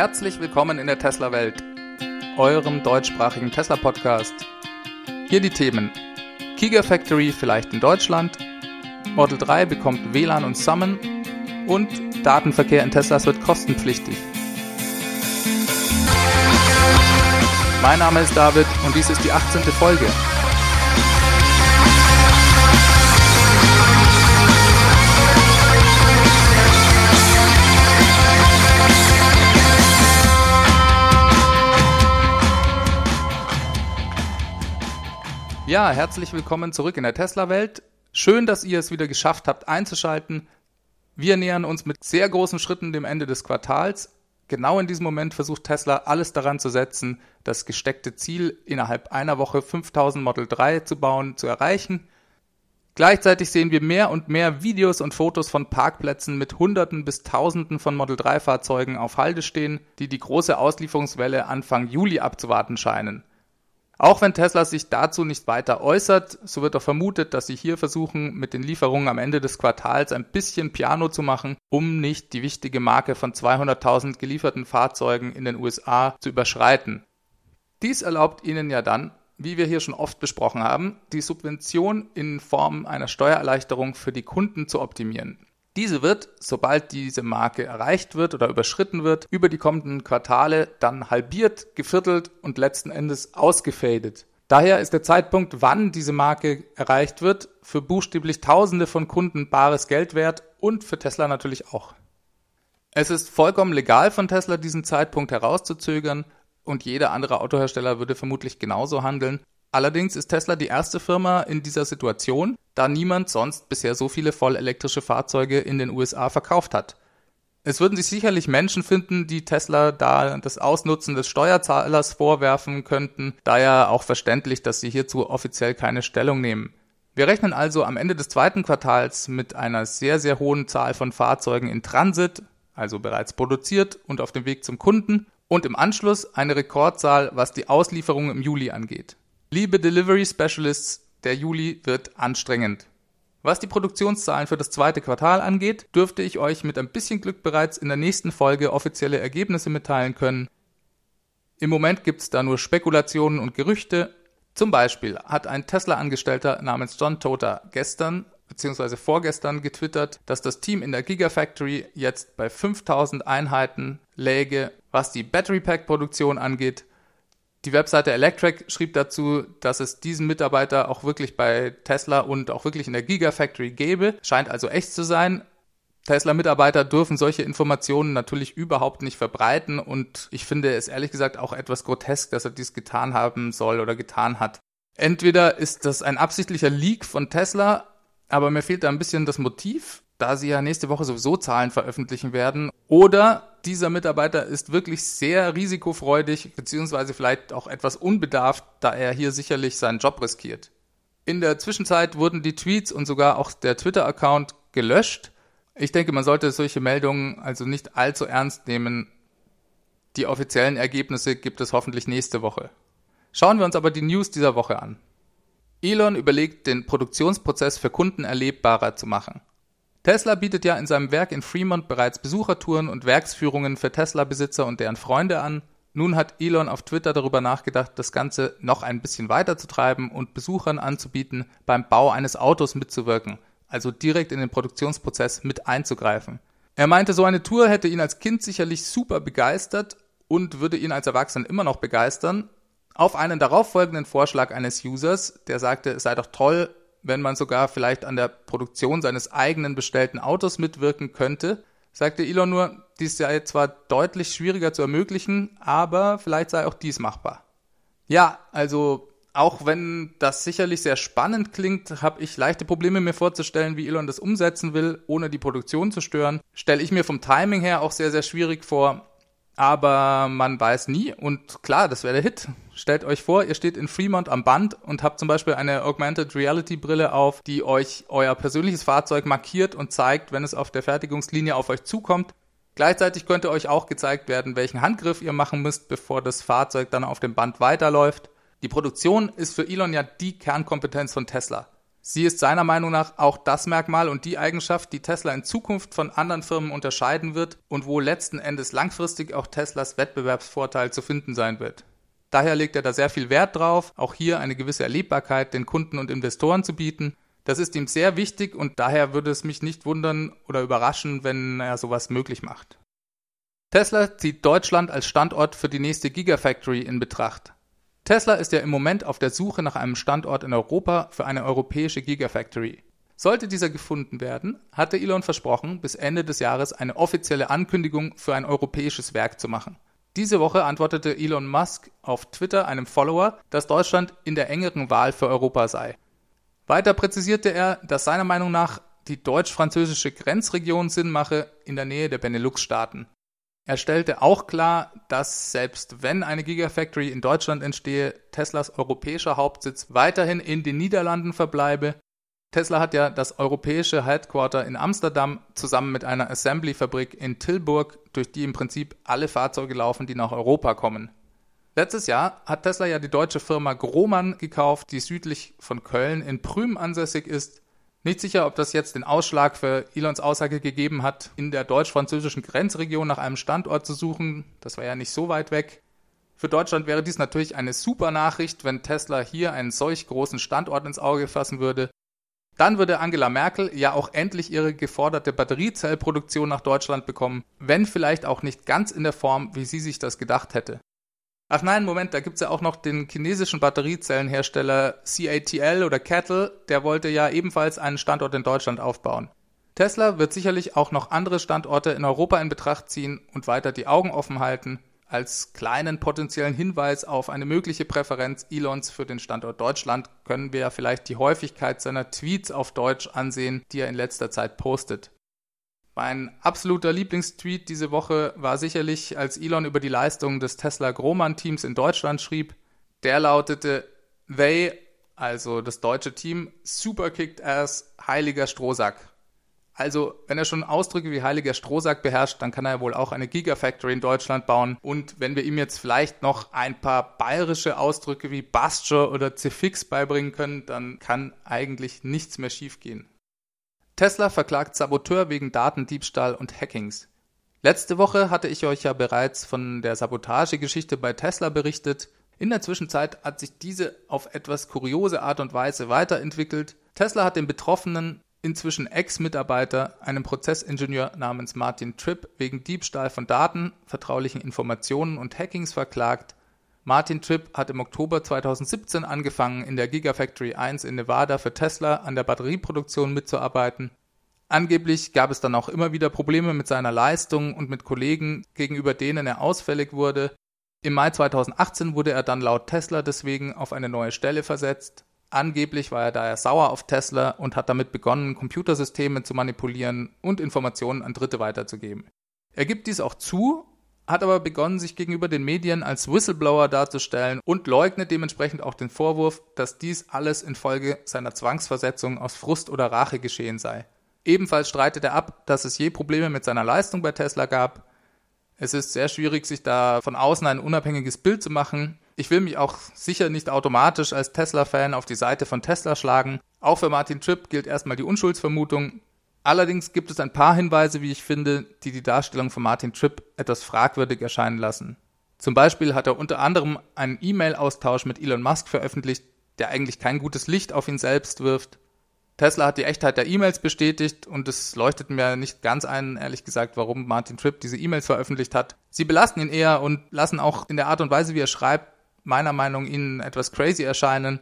Herzlich willkommen in der Tesla-Welt, eurem deutschsprachigen Tesla-Podcast. Hier die Themen: Gigafactory vielleicht in Deutschland, Model 3 bekommt WLAN und Summon und Datenverkehr in Teslas wird kostenpflichtig. Mein Name ist David und dies ist die 18. Folge. Ja, herzlich willkommen zurück in der Tesla-Welt. Schön, dass ihr es wieder geschafft habt einzuschalten. Wir nähern uns mit sehr großen Schritten dem Ende des Quartals. Genau in diesem Moment versucht Tesla alles daran zu setzen, das gesteckte Ziel innerhalb einer Woche 5000 Model 3 zu bauen, zu erreichen. Gleichzeitig sehen wir mehr und mehr Videos und Fotos von Parkplätzen mit Hunderten bis Tausenden von Model 3 Fahrzeugen auf Halde stehen, die die große Auslieferungswelle Anfang Juli abzuwarten scheinen. Auch wenn Tesla sich dazu nicht weiter äußert, so wird auch vermutet, dass sie hier versuchen, mit den Lieferungen am Ende des Quartals ein bisschen Piano zu machen, um nicht die wichtige Marke von 200.000 gelieferten Fahrzeugen in den USA zu überschreiten. Dies erlaubt ihnen ja dann, wie wir hier schon oft besprochen haben, die Subvention in Form einer Steuererleichterung für die Kunden zu optimieren. Diese wird, sobald diese Marke erreicht wird oder überschritten wird, über die kommenden Quartale dann halbiert, geviertelt und letzten Endes ausgefadet. Daher ist der Zeitpunkt, wann diese Marke erreicht wird, für buchstäblich Tausende von Kunden bares Geld wert und für Tesla natürlich auch. Es ist vollkommen legal von Tesla, diesen Zeitpunkt herauszuzögern und jeder andere Autohersteller würde vermutlich genauso handeln. Allerdings ist Tesla die erste Firma in dieser Situation, da niemand sonst bisher so viele vollelektrische Fahrzeuge in den USA verkauft hat. Es würden sich sicherlich Menschen finden, die Tesla da das Ausnutzen des Steuerzahlers vorwerfen könnten, daher auch verständlich, dass sie hierzu offiziell keine Stellung nehmen. Wir rechnen also am Ende des zweiten Quartals mit einer sehr, sehr hohen Zahl von Fahrzeugen in Transit, also bereits produziert und auf dem Weg zum Kunden, und im Anschluss eine Rekordzahl, was die Auslieferung im Juli angeht. Liebe Delivery Specialists, der Juli wird anstrengend. Was die Produktionszahlen für das zweite Quartal angeht, dürfte ich euch mit ein bisschen Glück bereits in der nächsten Folge offizielle Ergebnisse mitteilen können. Im Moment gibt es da nur Spekulationen und Gerüchte. Zum Beispiel hat ein Tesla-Angestellter namens John Toter gestern bzw. vorgestern getwittert, dass das Team in der Gigafactory jetzt bei 5000 Einheiten läge, was die Battery Pack Produktion angeht die Webseite Electric schrieb dazu, dass es diesen Mitarbeiter auch wirklich bei Tesla und auch wirklich in der Gigafactory gäbe. Scheint also echt zu sein. Tesla-Mitarbeiter dürfen solche Informationen natürlich überhaupt nicht verbreiten und ich finde es ehrlich gesagt auch etwas grotesk, dass er dies getan haben soll oder getan hat. Entweder ist das ein absichtlicher Leak von Tesla, aber mir fehlt da ein bisschen das Motiv da sie ja nächste Woche sowieso Zahlen veröffentlichen werden. Oder dieser Mitarbeiter ist wirklich sehr risikofreudig, beziehungsweise vielleicht auch etwas unbedarft, da er hier sicherlich seinen Job riskiert. In der Zwischenzeit wurden die Tweets und sogar auch der Twitter-Account gelöscht. Ich denke, man sollte solche Meldungen also nicht allzu ernst nehmen. Die offiziellen Ergebnisse gibt es hoffentlich nächste Woche. Schauen wir uns aber die News dieser Woche an. Elon überlegt, den Produktionsprozess für Kunden erlebbarer zu machen. Tesla bietet ja in seinem Werk in Fremont bereits Besuchertouren und Werksführungen für Tesla-Besitzer und deren Freunde an. Nun hat Elon auf Twitter darüber nachgedacht, das Ganze noch ein bisschen weiter zu treiben und Besuchern anzubieten, beim Bau eines Autos mitzuwirken, also direkt in den Produktionsprozess mit einzugreifen. Er meinte, so eine Tour hätte ihn als Kind sicherlich super begeistert und würde ihn als Erwachsenen immer noch begeistern. Auf einen darauffolgenden Vorschlag eines Users, der sagte, es sei doch toll, wenn man sogar vielleicht an der Produktion seines eigenen bestellten Autos mitwirken könnte, sagte Elon nur, dies sei zwar deutlich schwieriger zu ermöglichen, aber vielleicht sei auch dies machbar. Ja, also auch wenn das sicherlich sehr spannend klingt, habe ich leichte Probleme mir vorzustellen, wie Elon das umsetzen will, ohne die Produktion zu stören. Stelle ich mir vom Timing her auch sehr, sehr schwierig vor aber man weiß nie und klar, das wäre der Hit. Stellt euch vor, ihr steht in Fremont am Band und habt zum Beispiel eine Augmented Reality Brille auf, die euch euer persönliches Fahrzeug markiert und zeigt, wenn es auf der Fertigungslinie auf euch zukommt. Gleichzeitig könnte euch auch gezeigt werden, welchen Handgriff ihr machen müsst, bevor das Fahrzeug dann auf dem Band weiterläuft. Die Produktion ist für Elon ja die Kernkompetenz von Tesla. Sie ist seiner Meinung nach auch das Merkmal und die Eigenschaft, die Tesla in Zukunft von anderen Firmen unterscheiden wird und wo letzten Endes langfristig auch Teslas Wettbewerbsvorteil zu finden sein wird. Daher legt er da sehr viel Wert drauf, auch hier eine gewisse Erlebbarkeit den Kunden und Investoren zu bieten. Das ist ihm sehr wichtig und daher würde es mich nicht wundern oder überraschen, wenn er sowas möglich macht. Tesla zieht Deutschland als Standort für die nächste Gigafactory in Betracht. Tesla ist ja im Moment auf der Suche nach einem Standort in Europa für eine europäische Gigafactory. Sollte dieser gefunden werden, hatte Elon versprochen, bis Ende des Jahres eine offizielle Ankündigung für ein europäisches Werk zu machen. Diese Woche antwortete Elon Musk auf Twitter einem Follower, dass Deutschland in der engeren Wahl für Europa sei. Weiter präzisierte er, dass seiner Meinung nach die deutsch-französische Grenzregion Sinn mache in der Nähe der Benelux-Staaten. Er stellte auch klar, dass selbst wenn eine Gigafactory in Deutschland entstehe, Teslas europäischer Hauptsitz weiterhin in den Niederlanden verbleibe. Tesla hat ja das europäische Headquarter in Amsterdam zusammen mit einer Assembly-Fabrik in Tilburg, durch die im Prinzip alle Fahrzeuge laufen, die nach Europa kommen. Letztes Jahr hat Tesla ja die deutsche Firma Grohmann gekauft, die südlich von Köln in Prüm ansässig ist nicht sicher, ob das jetzt den Ausschlag für Elons Aussage gegeben hat, in der deutsch-französischen Grenzregion nach einem Standort zu suchen. Das war ja nicht so weit weg. Für Deutschland wäre dies natürlich eine super Nachricht, wenn Tesla hier einen solch großen Standort ins Auge fassen würde. Dann würde Angela Merkel ja auch endlich ihre geforderte Batteriezellproduktion nach Deutschland bekommen, wenn vielleicht auch nicht ganz in der Form, wie sie sich das gedacht hätte. Ach nein, Moment, da gibt's ja auch noch den chinesischen Batteriezellenhersteller CATL oder Cattle, der wollte ja ebenfalls einen Standort in Deutschland aufbauen. Tesla wird sicherlich auch noch andere Standorte in Europa in Betracht ziehen und weiter die Augen offen halten, als kleinen potenziellen Hinweis auf eine mögliche Präferenz Elons für den Standort Deutschland können wir ja vielleicht die Häufigkeit seiner Tweets auf Deutsch ansehen, die er in letzter Zeit postet. Mein absoluter Lieblingstweet diese Woche war sicherlich, als Elon über die Leistungen des Tesla Grohmann-Teams in Deutschland schrieb. Der lautete, they, also das deutsche Team, super kicked ass, heiliger Strohsack. Also, wenn er schon Ausdrücke wie heiliger Strohsack beherrscht, dann kann er wohl auch eine Gigafactory in Deutschland bauen. Und wenn wir ihm jetzt vielleicht noch ein paar bayerische Ausdrücke wie Basture oder Cefix beibringen können, dann kann eigentlich nichts mehr schiefgehen. Tesla verklagt Saboteur wegen Datendiebstahl und Hackings. Letzte Woche hatte ich euch ja bereits von der Sabotagegeschichte bei Tesla berichtet. In der Zwischenzeit hat sich diese auf etwas kuriose Art und Weise weiterentwickelt. Tesla hat den betroffenen, inzwischen Ex-Mitarbeiter, einen Prozessingenieur namens Martin Tripp, wegen Diebstahl von Daten, vertraulichen Informationen und Hackings verklagt. Martin Tripp hat im Oktober 2017 angefangen, in der Gigafactory 1 in Nevada für Tesla an der Batterieproduktion mitzuarbeiten. Angeblich gab es dann auch immer wieder Probleme mit seiner Leistung und mit Kollegen, gegenüber denen er ausfällig wurde. Im Mai 2018 wurde er dann laut Tesla deswegen auf eine neue Stelle versetzt. Angeblich war er daher sauer auf Tesla und hat damit begonnen, Computersysteme zu manipulieren und Informationen an Dritte weiterzugeben. Er gibt dies auch zu hat aber begonnen, sich gegenüber den Medien als Whistleblower darzustellen und leugnet dementsprechend auch den Vorwurf, dass dies alles infolge seiner Zwangsversetzung aus Frust oder Rache geschehen sei. Ebenfalls streitet er ab, dass es je Probleme mit seiner Leistung bei Tesla gab. Es ist sehr schwierig, sich da von außen ein unabhängiges Bild zu machen. Ich will mich auch sicher nicht automatisch als Tesla-Fan auf die Seite von Tesla schlagen. Auch für Martin Tripp gilt erstmal die Unschuldsvermutung. Allerdings gibt es ein paar Hinweise, wie ich finde, die die Darstellung von Martin Tripp etwas fragwürdig erscheinen lassen. Zum Beispiel hat er unter anderem einen E-Mail-Austausch mit Elon Musk veröffentlicht, der eigentlich kein gutes Licht auf ihn selbst wirft. Tesla hat die Echtheit der E-Mails bestätigt und es leuchtet mir nicht ganz ein, ehrlich gesagt, warum Martin Tripp diese E-Mails veröffentlicht hat. Sie belasten ihn eher und lassen auch in der Art und Weise, wie er schreibt, meiner Meinung nach ihnen etwas crazy erscheinen.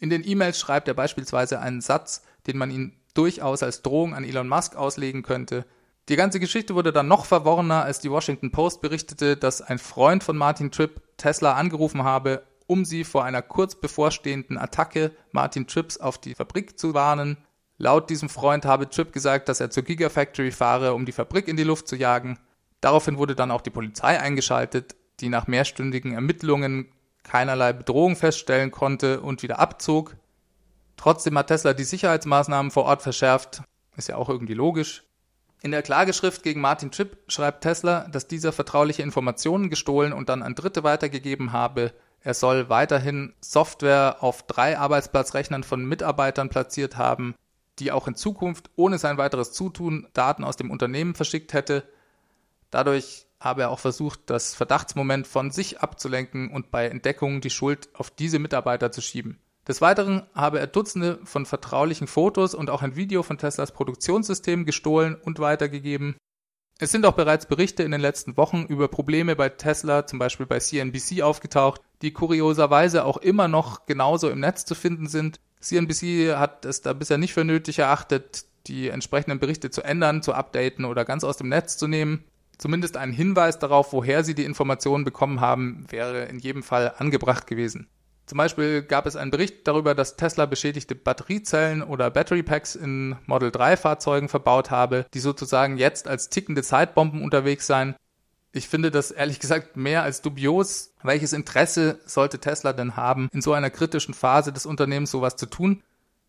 In den E-Mails schreibt er beispielsweise einen Satz, den man ihn durchaus als Drohung an Elon Musk auslegen könnte. Die ganze Geschichte wurde dann noch verworrener, als die Washington Post berichtete, dass ein Freund von Martin Tripp Tesla angerufen habe, um sie vor einer kurz bevorstehenden Attacke Martin Tripps auf die Fabrik zu warnen. Laut diesem Freund habe Tripp gesagt, dass er zur Gigafactory fahre, um die Fabrik in die Luft zu jagen. Daraufhin wurde dann auch die Polizei eingeschaltet, die nach mehrstündigen Ermittlungen keinerlei Bedrohung feststellen konnte und wieder abzog. Trotzdem hat Tesla die Sicherheitsmaßnahmen vor Ort verschärft. Ist ja auch irgendwie logisch. In der Klageschrift gegen Martin Tripp schreibt Tesla, dass dieser vertrauliche Informationen gestohlen und dann an Dritte weitergegeben habe, Er soll weiterhin Software auf drei Arbeitsplatzrechnern von Mitarbeitern platziert haben, die auch in Zukunft ohne sein weiteres Zutun Daten aus dem Unternehmen verschickt hätte. Dadurch habe er auch versucht, das Verdachtsmoment von sich abzulenken und bei Entdeckungen die Schuld auf diese Mitarbeiter zu schieben. Des Weiteren habe er Dutzende von vertraulichen Fotos und auch ein Video von Teslas Produktionssystem gestohlen und weitergegeben. Es sind auch bereits Berichte in den letzten Wochen über Probleme bei Tesla, zum Beispiel bei CNBC, aufgetaucht, die kurioserweise auch immer noch genauso im Netz zu finden sind. CNBC hat es da bisher nicht für nötig erachtet, die entsprechenden Berichte zu ändern, zu updaten oder ganz aus dem Netz zu nehmen. Zumindest ein Hinweis darauf, woher sie die Informationen bekommen haben, wäre in jedem Fall angebracht gewesen. Zum Beispiel gab es einen Bericht darüber, dass Tesla beschädigte Batteriezellen oder Battery Packs in Model 3 Fahrzeugen verbaut habe, die sozusagen jetzt als tickende Zeitbomben unterwegs seien. Ich finde das ehrlich gesagt mehr als dubios. Welches Interesse sollte Tesla denn haben, in so einer kritischen Phase des Unternehmens sowas zu tun?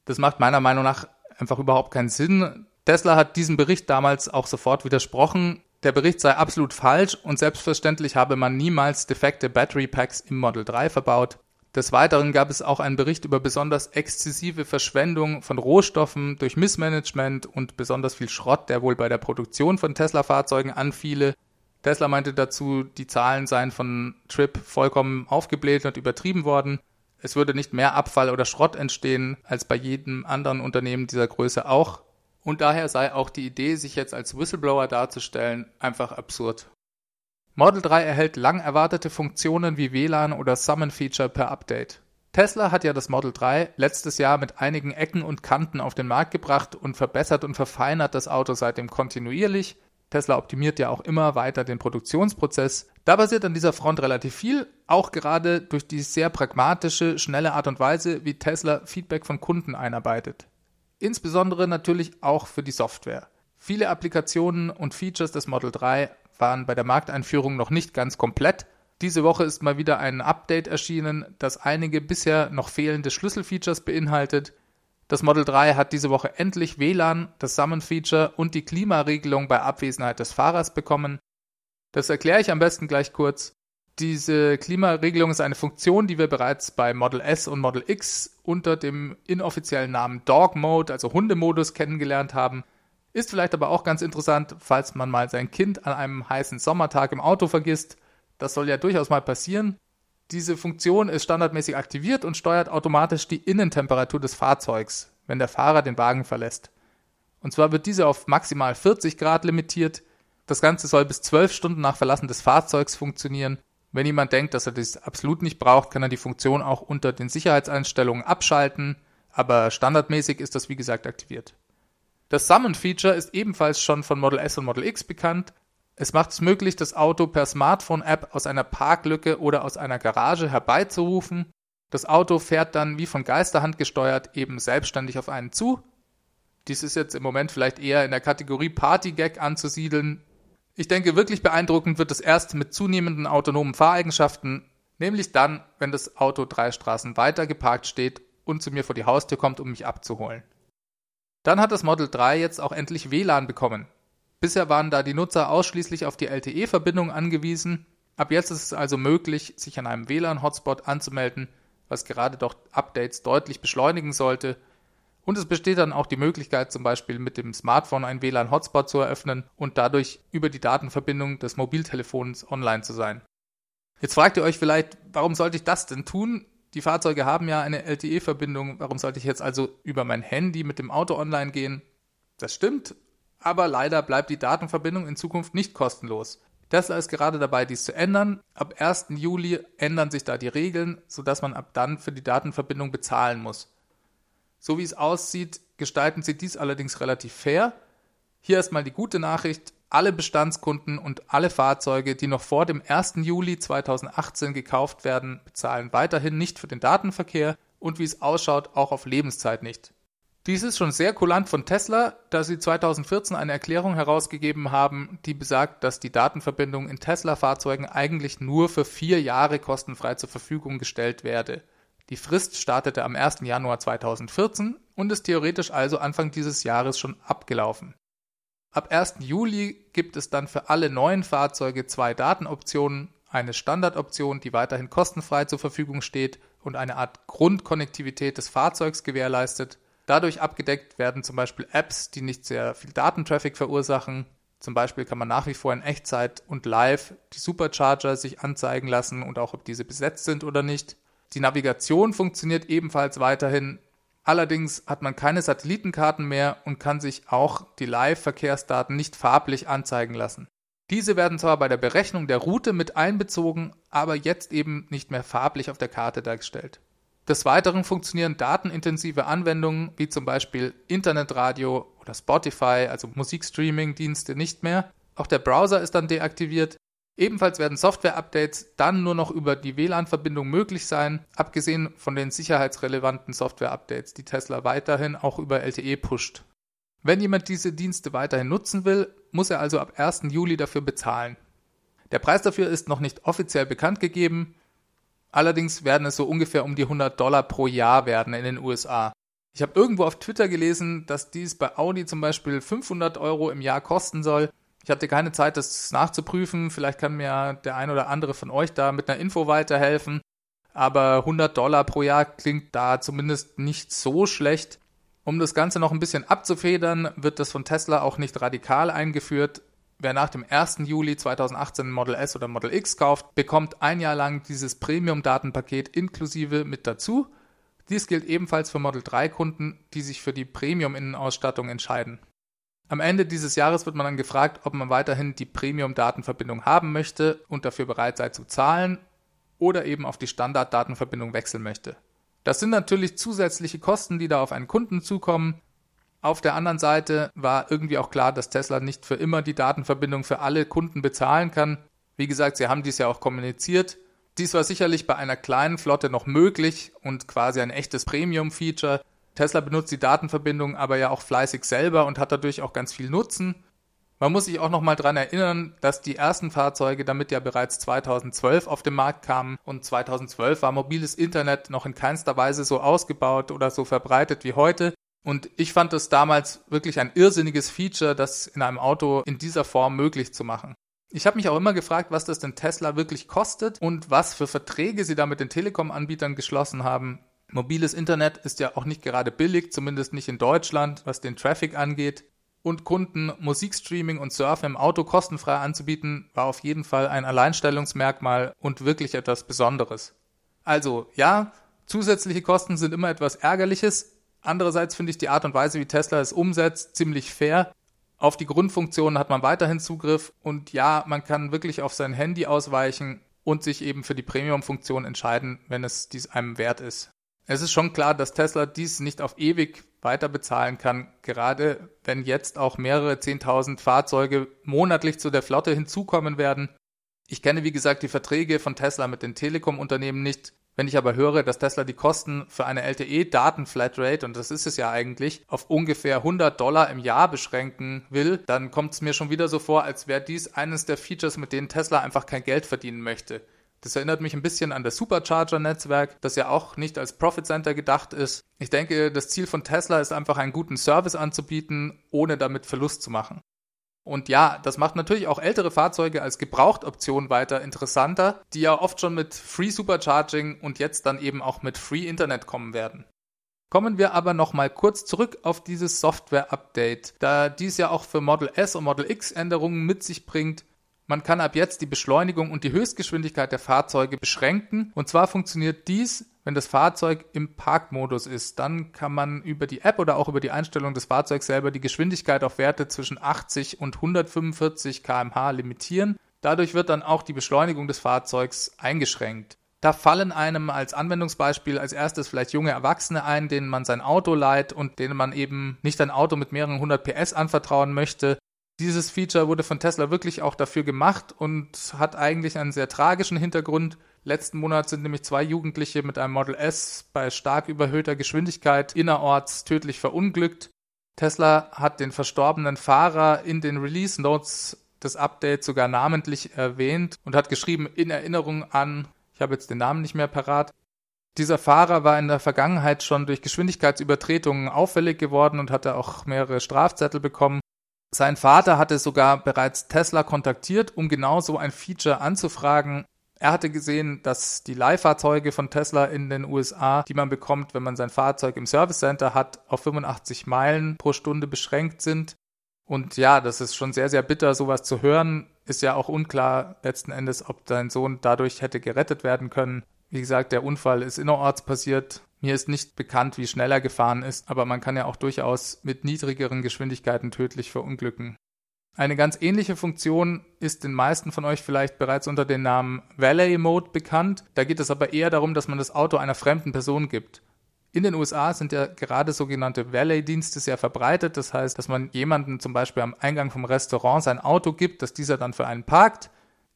Das macht meiner Meinung nach einfach überhaupt keinen Sinn. Tesla hat diesem Bericht damals auch sofort widersprochen. Der Bericht sei absolut falsch und selbstverständlich habe man niemals defekte Battery Packs im Model 3 verbaut. Des Weiteren gab es auch einen Bericht über besonders exzessive Verschwendung von Rohstoffen durch Missmanagement und besonders viel Schrott, der wohl bei der Produktion von Tesla-Fahrzeugen anfiele. Tesla meinte dazu, die Zahlen seien von Trip vollkommen aufgebläht und übertrieben worden. Es würde nicht mehr Abfall oder Schrott entstehen als bei jedem anderen Unternehmen dieser Größe auch. Und daher sei auch die Idee, sich jetzt als Whistleblower darzustellen, einfach absurd. Model 3 erhält lang erwartete Funktionen wie WLAN oder Summon Feature per Update. Tesla hat ja das Model 3 letztes Jahr mit einigen Ecken und Kanten auf den Markt gebracht und verbessert und verfeinert das Auto seitdem kontinuierlich. Tesla optimiert ja auch immer weiter den Produktionsprozess. Da passiert an dieser Front relativ viel, auch gerade durch die sehr pragmatische, schnelle Art und Weise, wie Tesla Feedback von Kunden einarbeitet. Insbesondere natürlich auch für die Software. Viele Applikationen und Features des Model 3 waren bei der Markteinführung noch nicht ganz komplett. Diese Woche ist mal wieder ein Update erschienen, das einige bisher noch fehlende Schlüsselfeatures beinhaltet. Das Model 3 hat diese Woche endlich WLAN, das Summon-Feature und die Klimaregelung bei Abwesenheit des Fahrers bekommen. Das erkläre ich am besten gleich kurz. Diese Klimaregelung ist eine Funktion, die wir bereits bei Model S und Model X unter dem inoffiziellen Namen Dog Mode, also Hundemodus, kennengelernt haben. Ist vielleicht aber auch ganz interessant, falls man mal sein Kind an einem heißen Sommertag im Auto vergisst. Das soll ja durchaus mal passieren. Diese Funktion ist standardmäßig aktiviert und steuert automatisch die Innentemperatur des Fahrzeugs, wenn der Fahrer den Wagen verlässt. Und zwar wird diese auf maximal 40 Grad limitiert. Das Ganze soll bis 12 Stunden nach Verlassen des Fahrzeugs funktionieren. Wenn jemand denkt, dass er das absolut nicht braucht, kann er die Funktion auch unter den Sicherheitseinstellungen abschalten, aber standardmäßig ist das wie gesagt aktiviert. Das Summon-Feature ist ebenfalls schon von Model S und Model X bekannt. Es macht es möglich, das Auto per Smartphone-App aus einer Parklücke oder aus einer Garage herbeizurufen. Das Auto fährt dann wie von Geisterhand gesteuert eben selbstständig auf einen zu. Dies ist jetzt im Moment vielleicht eher in der Kategorie Party-Gag anzusiedeln. Ich denke, wirklich beeindruckend wird es erst mit zunehmenden autonomen Fahreigenschaften, nämlich dann, wenn das Auto drei Straßen weiter geparkt steht und zu mir vor die Haustür kommt, um mich abzuholen. Dann hat das Model 3 jetzt auch endlich WLAN bekommen. Bisher waren da die Nutzer ausschließlich auf die LTE-Verbindung angewiesen. Ab jetzt ist es also möglich, sich an einem WLAN-Hotspot anzumelden, was gerade doch Updates deutlich beschleunigen sollte. Und es besteht dann auch die Möglichkeit, zum Beispiel mit dem Smartphone einen WLAN-Hotspot zu eröffnen und dadurch über die Datenverbindung des Mobiltelefons online zu sein. Jetzt fragt ihr euch vielleicht, warum sollte ich das denn tun? Die Fahrzeuge haben ja eine LTE-Verbindung. Warum sollte ich jetzt also über mein Handy mit dem Auto online gehen? Das stimmt, aber leider bleibt die Datenverbindung in Zukunft nicht kostenlos. Tesla ist gerade dabei, dies zu ändern. Ab 1. Juli ändern sich da die Regeln, sodass man ab dann für die Datenverbindung bezahlen muss. So wie es aussieht, gestalten sie dies allerdings relativ fair. Hier erstmal die gute Nachricht, alle Bestandskunden und alle Fahrzeuge, die noch vor dem 1. Juli 2018 gekauft werden, bezahlen weiterhin nicht für den Datenverkehr und wie es ausschaut, auch auf Lebenszeit nicht. Dies ist schon sehr kulant von Tesla, da sie 2014 eine Erklärung herausgegeben haben, die besagt, dass die Datenverbindung in Tesla-Fahrzeugen eigentlich nur für vier Jahre kostenfrei zur Verfügung gestellt werde. Die Frist startete am 1. Januar 2014 und ist theoretisch also Anfang dieses Jahres schon abgelaufen. Ab 1. Juli gibt es dann für alle neuen Fahrzeuge zwei Datenoptionen, eine Standardoption, die weiterhin kostenfrei zur Verfügung steht und eine Art Grundkonnektivität des Fahrzeugs gewährleistet. Dadurch abgedeckt werden zum Beispiel Apps, die nicht sehr viel Datentraffic verursachen. Zum Beispiel kann man nach wie vor in Echtzeit und live die Supercharger sich anzeigen lassen und auch ob diese besetzt sind oder nicht. Die Navigation funktioniert ebenfalls weiterhin. Allerdings hat man keine Satellitenkarten mehr und kann sich auch die Live-Verkehrsdaten nicht farblich anzeigen lassen. Diese werden zwar bei der Berechnung der Route mit einbezogen, aber jetzt eben nicht mehr farblich auf der Karte dargestellt. Des Weiteren funktionieren datenintensive Anwendungen wie zum Beispiel Internetradio oder Spotify, also Musikstreaming-Dienste nicht mehr. Auch der Browser ist dann deaktiviert. Ebenfalls werden Software-Updates dann nur noch über die WLAN-Verbindung möglich sein, abgesehen von den sicherheitsrelevanten Software-Updates, die Tesla weiterhin auch über LTE pusht. Wenn jemand diese Dienste weiterhin nutzen will, muss er also ab 1. Juli dafür bezahlen. Der Preis dafür ist noch nicht offiziell bekannt gegeben, allerdings werden es so ungefähr um die 100 Dollar pro Jahr werden in den USA. Ich habe irgendwo auf Twitter gelesen, dass dies bei Audi zum Beispiel 500 Euro im Jahr kosten soll. Ich hatte keine Zeit, das nachzuprüfen. Vielleicht kann mir der ein oder andere von euch da mit einer Info weiterhelfen. Aber 100 Dollar pro Jahr klingt da zumindest nicht so schlecht. Um das Ganze noch ein bisschen abzufedern, wird das von Tesla auch nicht radikal eingeführt. Wer nach dem 1. Juli 2018 Model S oder Model X kauft, bekommt ein Jahr lang dieses Premium-Datenpaket inklusive mit dazu. Dies gilt ebenfalls für Model 3 Kunden, die sich für die Premium-Innenausstattung entscheiden. Am Ende dieses Jahres wird man dann gefragt, ob man weiterhin die Premium-Datenverbindung haben möchte und dafür bereit sei zu zahlen oder eben auf die Standard-Datenverbindung wechseln möchte. Das sind natürlich zusätzliche Kosten, die da auf einen Kunden zukommen. Auf der anderen Seite war irgendwie auch klar, dass Tesla nicht für immer die Datenverbindung für alle Kunden bezahlen kann. Wie gesagt, sie haben dies ja auch kommuniziert. Dies war sicherlich bei einer kleinen Flotte noch möglich und quasi ein echtes Premium-Feature. Tesla benutzt die Datenverbindung aber ja auch fleißig selber und hat dadurch auch ganz viel Nutzen. Man muss sich auch noch mal daran erinnern, dass die ersten Fahrzeuge damit ja bereits 2012 auf den Markt kamen und 2012 war mobiles Internet noch in keinster Weise so ausgebaut oder so verbreitet wie heute. Und ich fand es damals wirklich ein irrsinniges Feature, das in einem Auto in dieser Form möglich zu machen. Ich habe mich auch immer gefragt, was das denn Tesla wirklich kostet und was für Verträge sie da mit den Telekom-Anbietern geschlossen haben. Mobiles Internet ist ja auch nicht gerade billig, zumindest nicht in Deutschland, was den Traffic angeht und Kunden Musikstreaming und Surfen im Auto kostenfrei anzubieten, war auf jeden Fall ein Alleinstellungsmerkmal und wirklich etwas Besonderes. Also ja, zusätzliche Kosten sind immer etwas Ärgerliches. Andererseits finde ich die Art und Weise, wie Tesla es umsetzt, ziemlich fair. Auf die Grundfunktionen hat man weiterhin Zugriff und ja, man kann wirklich auf sein Handy ausweichen und sich eben für die Premium-Funktion entscheiden, wenn es dies einem wert ist. Es ist schon klar, dass Tesla dies nicht auf ewig weiter bezahlen kann, gerade wenn jetzt auch mehrere 10.000 Fahrzeuge monatlich zu der Flotte hinzukommen werden. Ich kenne wie gesagt die Verträge von Tesla mit den Telekom-Unternehmen nicht. Wenn ich aber höre, dass Tesla die Kosten für eine LTE-Datenflatrate, und das ist es ja eigentlich, auf ungefähr 100 Dollar im Jahr beschränken will, dann kommt es mir schon wieder so vor, als wäre dies eines der Features, mit denen Tesla einfach kein Geld verdienen möchte. Das erinnert mich ein bisschen an das Supercharger-Netzwerk, das ja auch nicht als Profit Center gedacht ist. Ich denke, das Ziel von Tesla ist einfach einen guten Service anzubieten, ohne damit Verlust zu machen. Und ja, das macht natürlich auch ältere Fahrzeuge als Gebrauchtoption weiter interessanter, die ja oft schon mit Free Supercharging und jetzt dann eben auch mit Free Internet kommen werden. Kommen wir aber nochmal kurz zurück auf dieses Software-Update, da dies ja auch für Model S und Model X Änderungen mit sich bringt, man kann ab jetzt die Beschleunigung und die Höchstgeschwindigkeit der Fahrzeuge beschränken. Und zwar funktioniert dies, wenn das Fahrzeug im Parkmodus ist. Dann kann man über die App oder auch über die Einstellung des Fahrzeugs selber die Geschwindigkeit auf Werte zwischen 80 und 145 km/h limitieren. Dadurch wird dann auch die Beschleunigung des Fahrzeugs eingeschränkt. Da fallen einem als Anwendungsbeispiel als erstes vielleicht junge Erwachsene ein, denen man sein Auto leiht und denen man eben nicht ein Auto mit mehreren hundert PS anvertrauen möchte, dieses Feature wurde von Tesla wirklich auch dafür gemacht und hat eigentlich einen sehr tragischen Hintergrund. Letzten Monat sind nämlich zwei Jugendliche mit einem Model S bei stark überhöhter Geschwindigkeit innerorts tödlich verunglückt. Tesla hat den verstorbenen Fahrer in den Release Notes des Updates sogar namentlich erwähnt und hat geschrieben in Erinnerung an, ich habe jetzt den Namen nicht mehr parat, dieser Fahrer war in der Vergangenheit schon durch Geschwindigkeitsübertretungen auffällig geworden und hatte auch mehrere Strafzettel bekommen. Sein Vater hatte sogar bereits Tesla kontaktiert, um genau so ein Feature anzufragen. Er hatte gesehen, dass die Leihfahrzeuge von Tesla in den USA, die man bekommt, wenn man sein Fahrzeug im Service Center hat, auf 85 Meilen pro Stunde beschränkt sind. Und ja, das ist schon sehr, sehr bitter, sowas zu hören. Ist ja auch unklar letzten Endes, ob dein Sohn dadurch hätte gerettet werden können. Wie gesagt, der Unfall ist innerorts passiert. Mir ist nicht bekannt, wie schnell er gefahren ist, aber man kann ja auch durchaus mit niedrigeren Geschwindigkeiten tödlich verunglücken. Eine ganz ähnliche Funktion ist den meisten von euch vielleicht bereits unter dem Namen Valet Mode bekannt. Da geht es aber eher darum, dass man das Auto einer fremden Person gibt. In den USA sind ja gerade sogenannte Valet-Dienste sehr verbreitet. Das heißt, dass man jemanden zum Beispiel am Eingang vom Restaurant sein Auto gibt, dass dieser dann für einen parkt.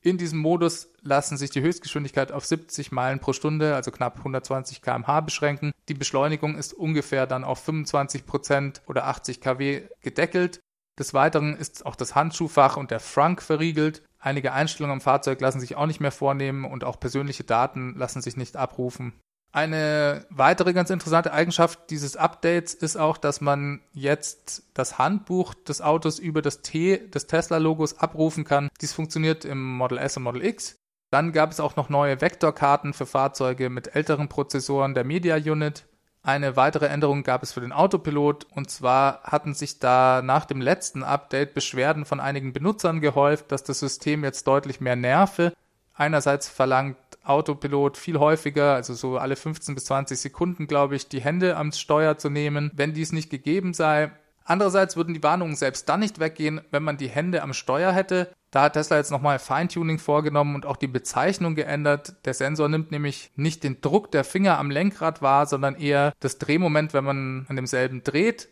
In diesem Modus lassen sich die Höchstgeschwindigkeit auf 70 Meilen pro Stunde, also knapp 120 km/h beschränken. Die Beschleunigung ist ungefähr dann auf 25 Prozent oder 80 kW gedeckelt. Des Weiteren ist auch das Handschuhfach und der Frunk verriegelt. Einige Einstellungen am Fahrzeug lassen sich auch nicht mehr vornehmen und auch persönliche Daten lassen sich nicht abrufen. Eine weitere ganz interessante Eigenschaft dieses Updates ist auch, dass man jetzt das Handbuch des Autos über das T des Tesla-Logos abrufen kann. Dies funktioniert im Model S und Model X. Dann gab es auch noch neue Vektorkarten für Fahrzeuge mit älteren Prozessoren der Media Unit. Eine weitere Änderung gab es für den Autopilot und zwar hatten sich da nach dem letzten Update Beschwerden von einigen Benutzern gehäuft, dass das System jetzt deutlich mehr nerve. Einerseits verlangt Autopilot viel häufiger, also so alle 15 bis 20 Sekunden, glaube ich, die Hände am Steuer zu nehmen, wenn dies nicht gegeben sei. Andererseits würden die Warnungen selbst dann nicht weggehen, wenn man die Hände am Steuer hätte. Da hat Tesla jetzt nochmal Feintuning vorgenommen und auch die Bezeichnung geändert. Der Sensor nimmt nämlich nicht den Druck der Finger am Lenkrad wahr, sondern eher das Drehmoment, wenn man an demselben dreht.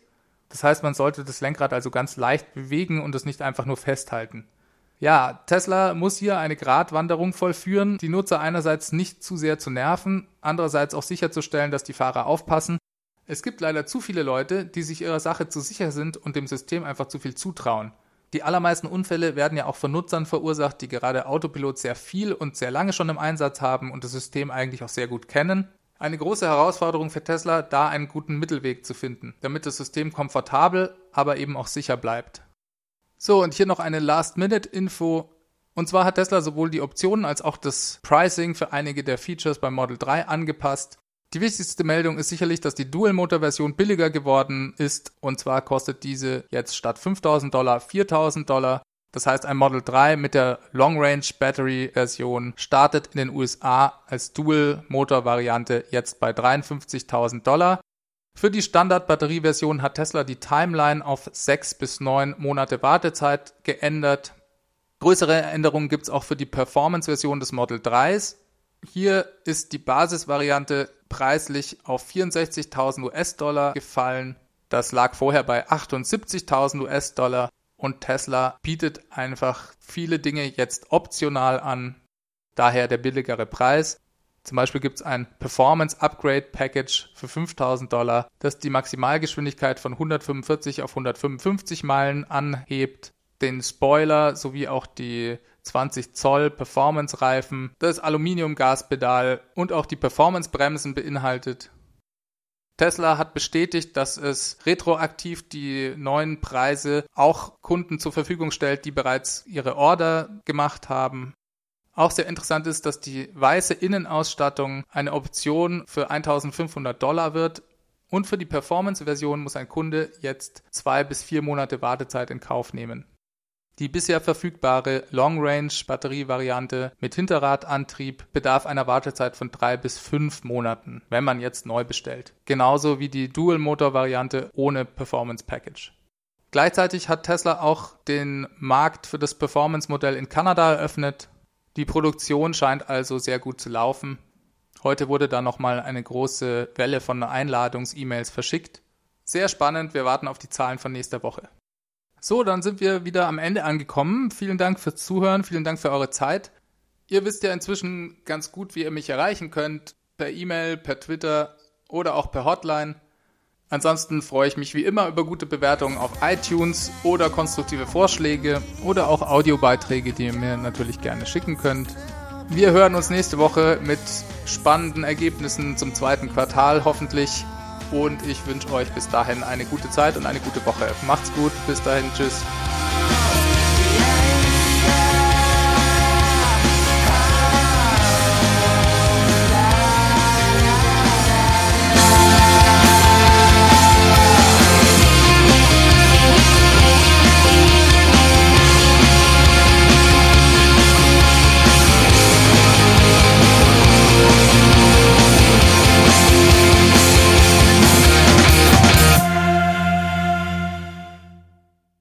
Das heißt, man sollte das Lenkrad also ganz leicht bewegen und es nicht einfach nur festhalten. Ja, Tesla muss hier eine Gratwanderung vollführen, die Nutzer einerseits nicht zu sehr zu nerven, andererseits auch sicherzustellen, dass die Fahrer aufpassen es gibt leider zu viele Leute, die sich ihrer Sache zu sicher sind und dem System einfach zu viel zutrauen. Die allermeisten Unfälle werden ja auch von Nutzern verursacht, die gerade Autopilot sehr viel und sehr lange schon im Einsatz haben und das System eigentlich auch sehr gut kennen. Eine große Herausforderung für Tesla, da einen guten Mittelweg zu finden, damit das System komfortabel, aber eben auch sicher bleibt. So, und hier noch eine Last-Minute-Info. Und zwar hat Tesla sowohl die Optionen als auch das Pricing für einige der Features beim Model 3 angepasst. Die wichtigste Meldung ist sicherlich, dass die Dual-Motor-Version billiger geworden ist. Und zwar kostet diese jetzt statt 5000 Dollar 4000 Dollar. Das heißt, ein Model 3 mit der Long Range Battery Version startet in den USA als Dual-Motor-Variante jetzt bei 53.000 Dollar. Für die Standard-Batterie-Version hat Tesla die Timeline auf 6 bis 9 Monate Wartezeit geändert. Größere Änderungen gibt es auch für die Performance-Version des Model 3s. Hier ist die Basisvariante preislich auf 64.000 US-Dollar gefallen. Das lag vorher bei 78.000 US-Dollar und Tesla bietet einfach viele Dinge jetzt optional an. Daher der billigere Preis. Zum Beispiel gibt es ein Performance Upgrade Package für 5000 Dollar, das die Maximalgeschwindigkeit von 145 auf 155 Meilen anhebt, den Spoiler sowie auch die 20 Zoll Performance-Reifen, das Aluminium-Gaspedal und auch die Performance-Bremsen beinhaltet. Tesla hat bestätigt, dass es retroaktiv die neuen Preise auch Kunden zur Verfügung stellt, die bereits ihre Order gemacht haben. Auch sehr interessant ist, dass die weiße Innenausstattung eine Option für 1500 Dollar wird und für die Performance-Version muss ein Kunde jetzt zwei bis vier Monate Wartezeit in Kauf nehmen. Die bisher verfügbare Long-Range-Batterievariante mit Hinterradantrieb bedarf einer Wartezeit von drei bis fünf Monaten, wenn man jetzt neu bestellt. Genauso wie die Dual-Motor-Variante ohne Performance Package. Gleichzeitig hat Tesla auch den Markt für das Performance-Modell in Kanada eröffnet. Die Produktion scheint also sehr gut zu laufen. Heute wurde da nochmal eine große Welle von Einladungs-E-Mails verschickt. Sehr spannend, wir warten auf die Zahlen von nächster Woche. So, dann sind wir wieder am Ende angekommen. Vielen Dank fürs Zuhören, vielen Dank für eure Zeit. Ihr wisst ja inzwischen ganz gut, wie ihr mich erreichen könnt. Per E-Mail, per Twitter oder auch per Hotline. Ansonsten freue ich mich wie immer über gute Bewertungen auf iTunes oder konstruktive Vorschläge oder auch Audiobeiträge, die ihr mir natürlich gerne schicken könnt. Wir hören uns nächste Woche mit spannenden Ergebnissen zum zweiten Quartal hoffentlich und ich wünsche euch bis dahin eine gute Zeit und eine gute Woche. Macht's gut, bis dahin, tschüss.